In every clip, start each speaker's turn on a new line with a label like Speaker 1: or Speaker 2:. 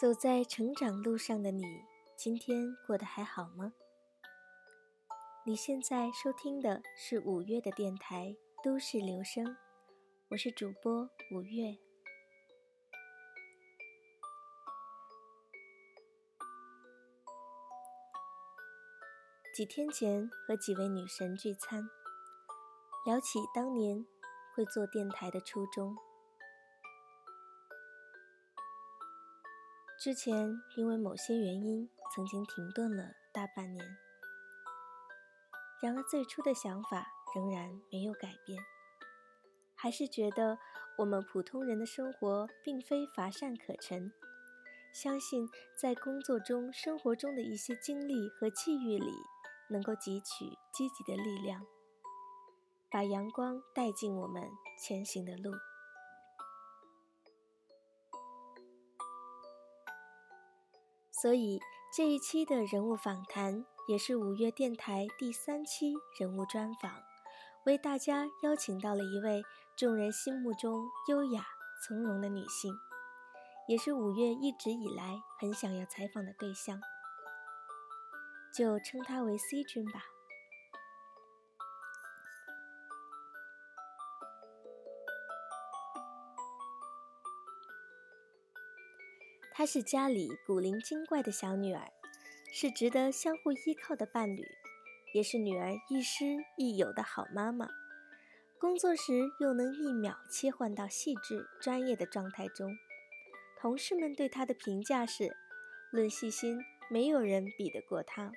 Speaker 1: 走在成长路上的你，今天过得还好吗？你现在收听的是五月的电台《都市留声》，我是主播五月。几天前和几位女神聚餐，聊起当年会做电台的初衷。之前因为某些原因，曾经停顿了大半年。然而最初的想法仍然没有改变，还是觉得我们普通人的生活并非乏善可陈，相信在工作中、生活中的一些经历和际遇里，能够汲取积极的力量，把阳光带进我们前行的路。所以这一期的人物访谈也是五月电台第三期人物专访，为大家邀请到了一位众人心目中优雅从容的女性，也是五月一直以来很想要采访的对象，就称她为 C 君吧。她是家里古灵精怪的小女儿，是值得相互依靠的伴侣，也是女儿亦师亦友的好妈妈。工作时又能一秒切换到细致专业的状态中，同事们对她的评价是：论细心，没有人比得过她。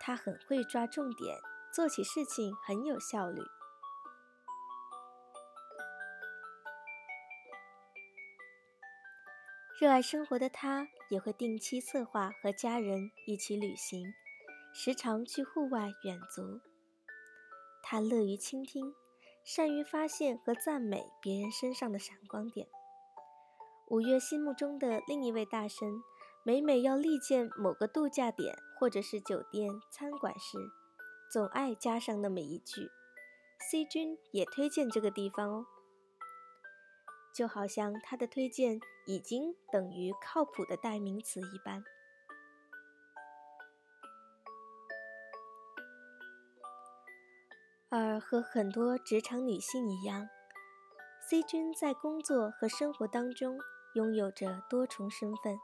Speaker 1: 她很会抓重点，做起事情很有效率。热爱生活的他，也会定期策划和家人一起旅行，时常去户外远足。他乐于倾听，善于发现和赞美别人身上的闪光点。五月心目中的另一位大神，每每要力荐某个度假点或者是酒店餐馆时，总爱加上那么一句：“C 君也推荐这个地方哦。”就好像他的推荐已经等于靠谱的代名词一般，而和很多职场女性一样，C 君在工作和生活当中拥有着多重身份，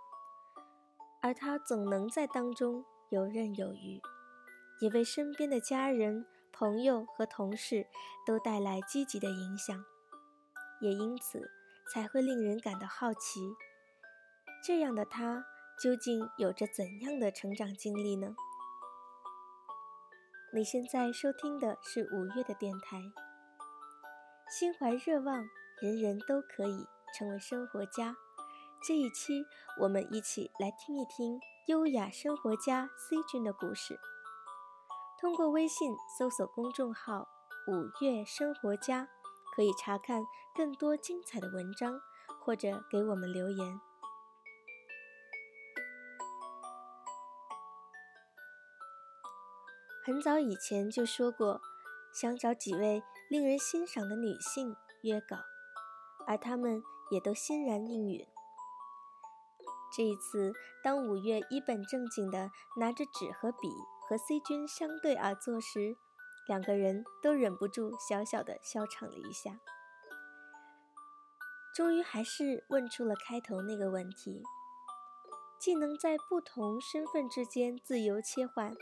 Speaker 1: 而她总能在当中游刃有余，也为身边的家人、朋友和同事都带来积极的影响，也因此。才会令人感到好奇，这样的他究竟有着怎样的成长经历呢？你现在收听的是五月的电台，心怀热望，人人都可以成为生活家。这一期，我们一起来听一听优雅生活家 C 君的故事。通过微信搜索公众号“五月生活家”。可以查看更多精彩的文章，或者给我们留言。很早以前就说过，想找几位令人欣赏的女性约稿，而她们也都欣然应允。这一次，当五月一本正经的拿着纸和笔和 C 君相对而坐时，两个人都忍不住小小的笑场了一下，终于还是问出了开头那个问题：既能在不同身份之间自由切换，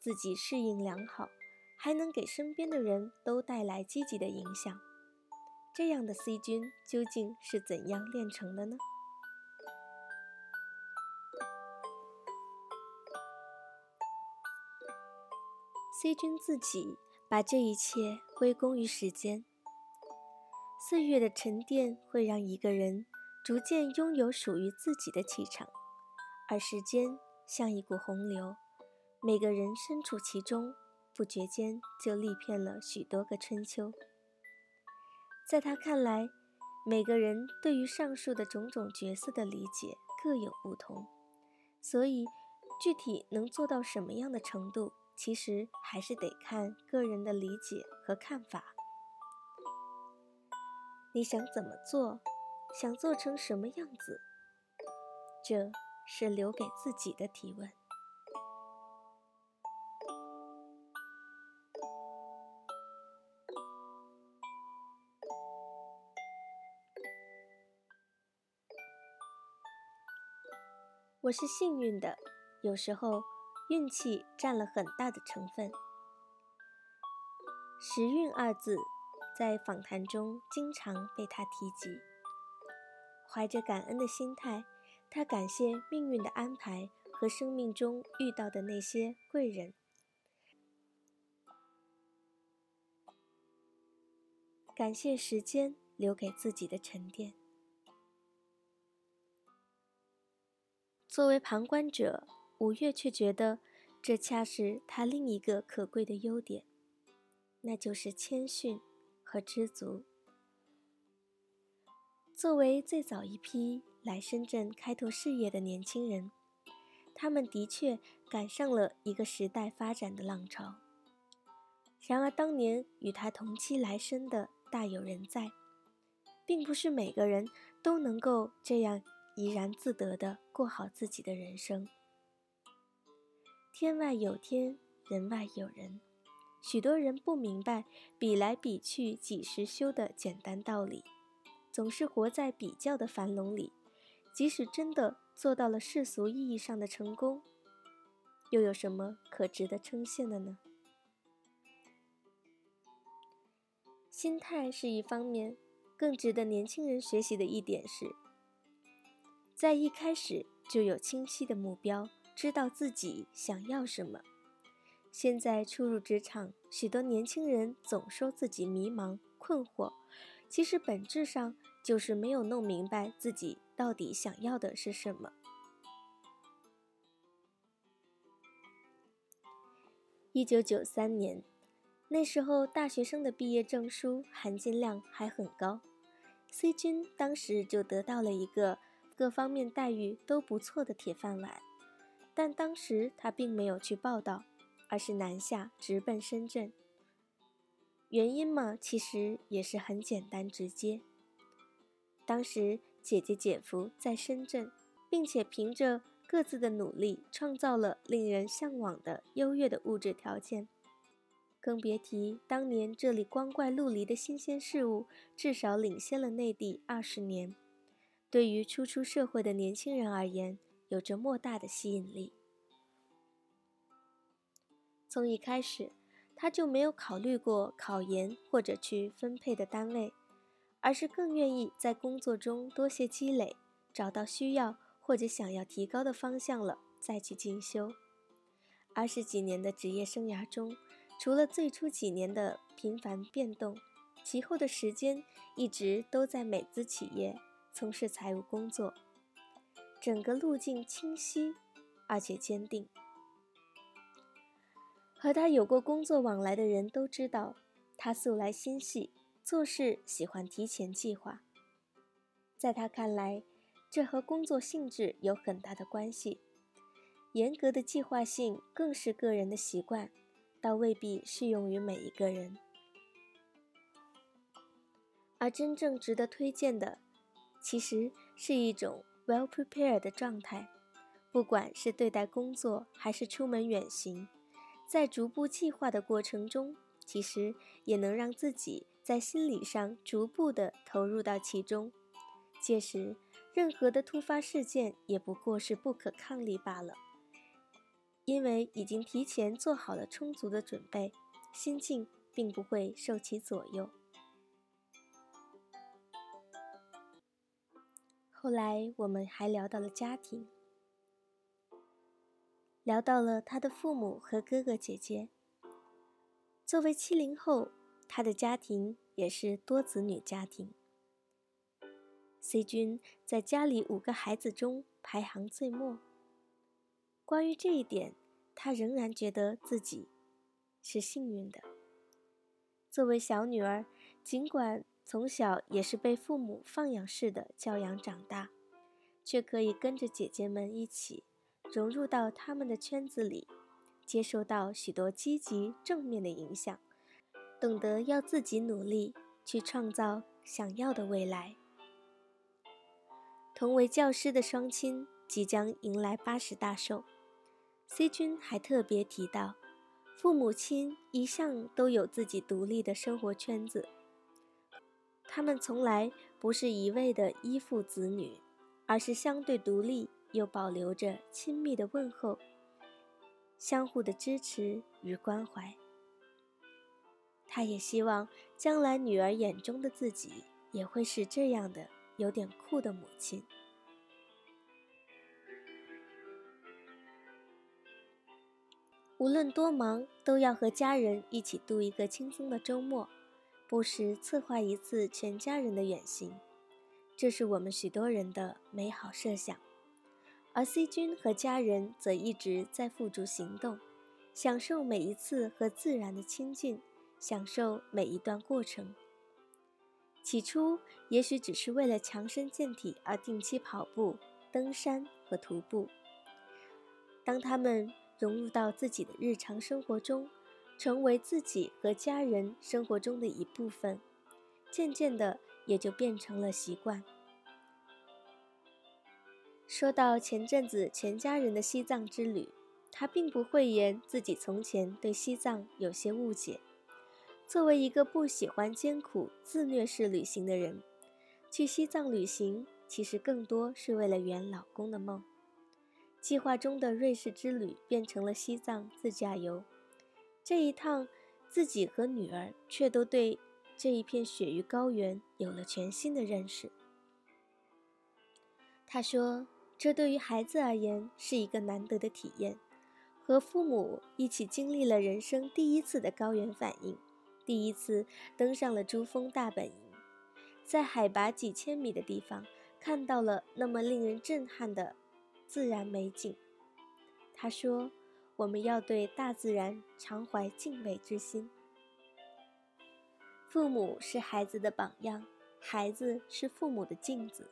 Speaker 1: 自己适应良好，还能给身边的人都带来积极的影响，这样的 C 君究竟是怎样炼成的呢？？C 君自己把这一切归功于时间。岁月的沉淀会让一个人逐渐拥有属于自己的气场，而时间像一股洪流，每个人身处其中，不觉间就历遍了许多个春秋。在他看来，每个人对于上述的种种角色的理解各有不同，所以具体能做到什么样的程度？其实还是得看个人的理解和看法。你想怎么做，想做成什么样子，这是留给自己的提问。我是幸运的，有时候运气占了很大的成分。时运二字在访谈中经常被他提及。怀着感恩的心态，他感谢命运的安排和生命中遇到的那些贵人，感谢时间留给自己的沉淀。作为旁观者，五月却觉得这恰是他另一个可贵的优点，那就是谦逊和知足。作为最早一批来深圳开拓事业的年轻人，他们的确赶上了一个时代发展的浪潮。然而，当年与他同期来深的大有人在，并不是每个人都能够这样。怡然自得地过好自己的人生。天外有天，人外有人。许多人不明白“比来比去几时休”的简单道理，总是活在比较的樊笼里。即使真的做到了世俗意义上的成功，又有什么可值得称羡的呢？心态是一方面，更值得年轻人学习的一点是。在一开始就有清晰的目标，知道自己想要什么。现在初入职场，许多年轻人总说自己迷茫困惑，其实本质上就是没有弄明白自己到底想要的是什么。一九九三年，那时候大学生的毕业证书含金量还很高，C 君当时就得到了一个。各方面待遇都不错的铁饭碗，但当时他并没有去报道，而是南下直奔深圳。原因嘛，其实也是很简单直接。当时姐姐姐夫在深圳，并且凭着各自的努力，创造了令人向往的优越的物质条件，更别提当年这里光怪陆离的新鲜事物，至少领先了内地二十年。对于初出社会的年轻人而言，有着莫大的吸引力。从一开始，他就没有考虑过考研或者去分配的单位，而是更愿意在工作中多些积累，找到需要或者想要提高的方向了再去进修。二十几年的职业生涯中，除了最初几年的频繁变动，其后的时间一直都在美资企业。从事财务工作，整个路径清晰，而且坚定。和他有过工作往来的人都知道，他素来心细，做事喜欢提前计划。在他看来，这和工作性质有很大的关系。严格的计划性更是个人的习惯，倒未必适用于每一个人。而真正值得推荐的。其实是一种 well prepared 的状态，不管是对待工作还是出门远行，在逐步计划的过程中，其实也能让自己在心理上逐步的投入到其中。届时，任何的突发事件也不过是不可抗力罢了，因为已经提前做好了充足的准备，心境并不会受其左右。后来我们还聊到了家庭，聊到了他的父母和哥哥姐姐。作为七零后，他的家庭也是多子女家庭。C 君在家里五个孩子中排行最末。关于这一点，他仍然觉得自己是幸运的。作为小女儿，尽管。从小也是被父母放养式的教养长大，却可以跟着姐姐们一起融入到他们的圈子里，接受到许多积极正面的影响，懂得要自己努力去创造想要的未来。同为教师的双亲即将迎来八十大寿。C 君还特别提到，父母亲一向都有自己独立的生活圈子，他们从来不是一味的依附子女，而是相对独立又保留着亲密的问候，相互的支持与关怀。他也希望将来女儿眼中的自己也会是这样的，有点酷的母亲。无论多忙，都要和家人一起度一个轻松的周末，不时策划一次全家人的远行，这是我们许多人的美好设想。而 C 君和家人则一直在付诸行动，享受每一次和自然的亲近，享受每一段过程。起初，也许只是为了强身健体而定期跑步、登山和徒步。当他们融入到自己的日常生活中，成为自己和家人生活中的一部分，渐渐的也就变成了习惯。说到前阵子全家人的西藏之旅，他并不讳言自己从前对西藏有些误解。作为一个不喜欢艰苦自虐式旅行的人，去西藏旅行其实更多是为了圆老公的梦。计划中的瑞士之旅变成了西藏自驾游，这一趟，自己和女儿却都对这一片雪域高原有了全新的认识。他说：“这对于孩子而言是一个难得的体验，和父母一起经历了人生第一次的高原反应，第一次登上了珠峰大本营，在海拔几千米的地方看到了那么令人震撼的。”自然美景，他说：“我们要对大自然常怀敬畏之心。父母是孩子的榜样，孩子是父母的镜子。”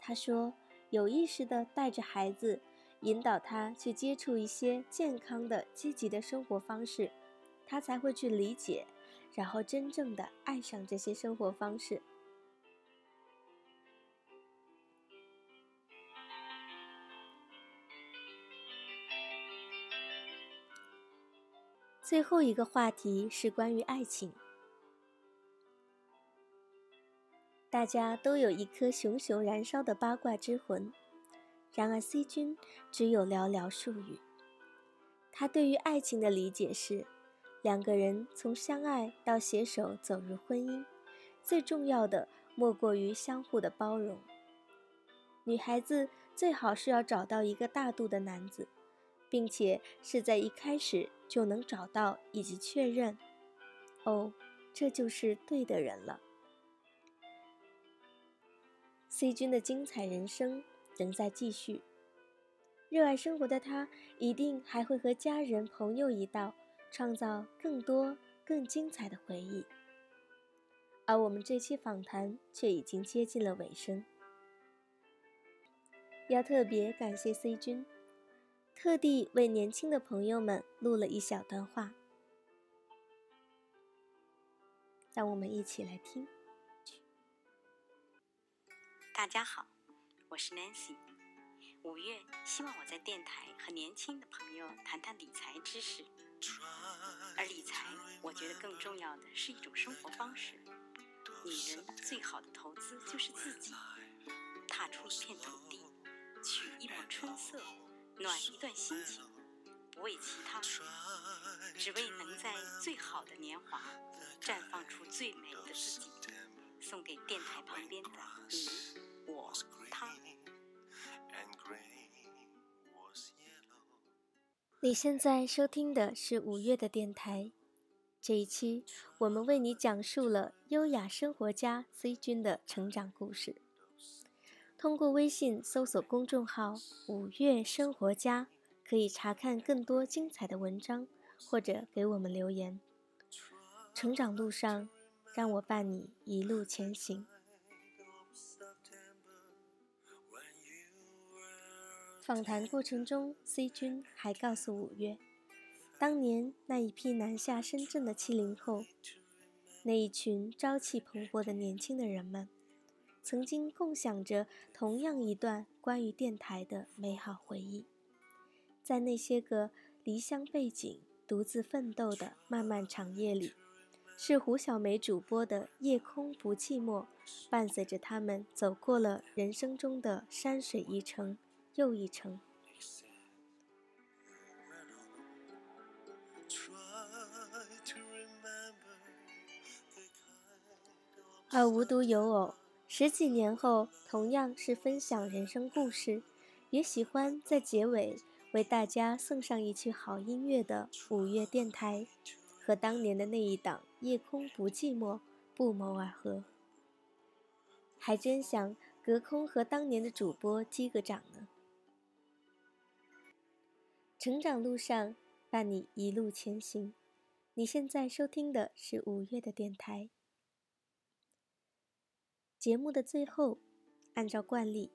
Speaker 1: 他说：“有意识地带着孩子，引导他去接触一些健康的、积极的生活方式，他才会去理解，然后真正的爱上这些生活方式。”最后一个话题是关于爱情。大家都有一颗熊熊燃烧的八卦之魂，然而 C 君只有寥寥数语。他对于爱情的理解是：两个人从相爱到携手走入婚姻，最重要的莫过于相互的包容。女孩子最好是要找到一个大度的男子。并且是在一开始就能找到以及确认，哦，这就是对的人了。C 君的精彩人生仍在继续，热爱生活的他一定还会和家人朋友一道，创造更多更精彩的回忆。而我们这期访谈却已经接近了尾声，要特别感谢 C 君。特地为年轻的朋友们录了一小段话，让我们一起来听。
Speaker 2: 大家好，我是 Nancy。五月，希望我在电台和年轻的朋友谈谈理财知识。而理财，我觉得更重要的是一种生活方式。女人最好的投资就是自己，踏出一片土地，取一抹春色。暖一段心情，不为其他，只为能在最好的年华绽放出最美的自己，送给电台旁边的你、我、他。
Speaker 1: 你现在收听的是五月的电台，这一期我们为你讲述了优雅生活家 C 君的成长故事。通过微信搜索公众号“五月生活家”，可以查看更多精彩的文章，或者给我们留言。成长路上，让我伴你一路前行。访谈过程中，C 君还告诉五月，当年那一批南下深圳的七零后，那一群朝气蓬勃的年轻的人们。曾经共享着同样一段关于电台的美好回忆。在那些个离乡背井、独自奋斗的漫漫长夜里，是胡小梅主播的《夜空不寂寞》，伴随着他们走过了人生中的山水一程又一程。而无独有偶，十几年后，同样是分享人生故事，也喜欢在结尾为大家送上一曲好音乐的五月电台，和当年的那一档《夜空不寂寞》不谋而合。还真想隔空和当年的主播击个掌呢。成长路上，伴你一路前行。你现在收听的是五月的电台。节目的最后，按照惯例，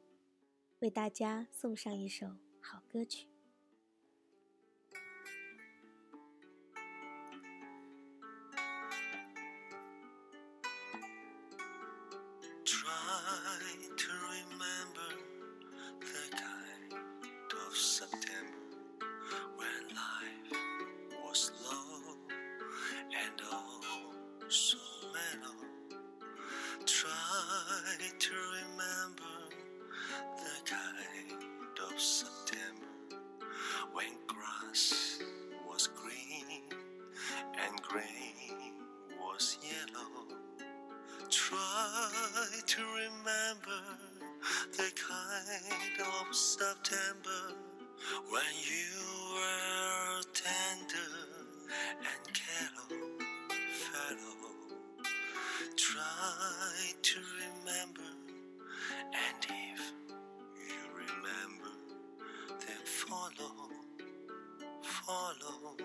Speaker 1: 为大家送上一首好歌曲。
Speaker 3: to remember the kind of September when grass was green and grain was yellow. Try to remember the kind of September when you were tender and carefree. fellow. Try to remember and if you remember, then follow, follow.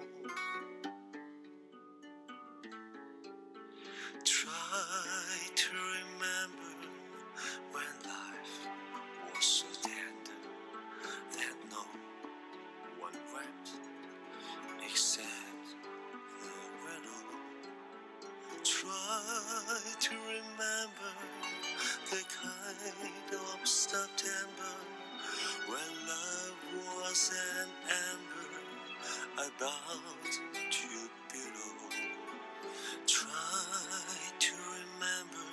Speaker 3: Try September, when love was an ember about to below. Try to remember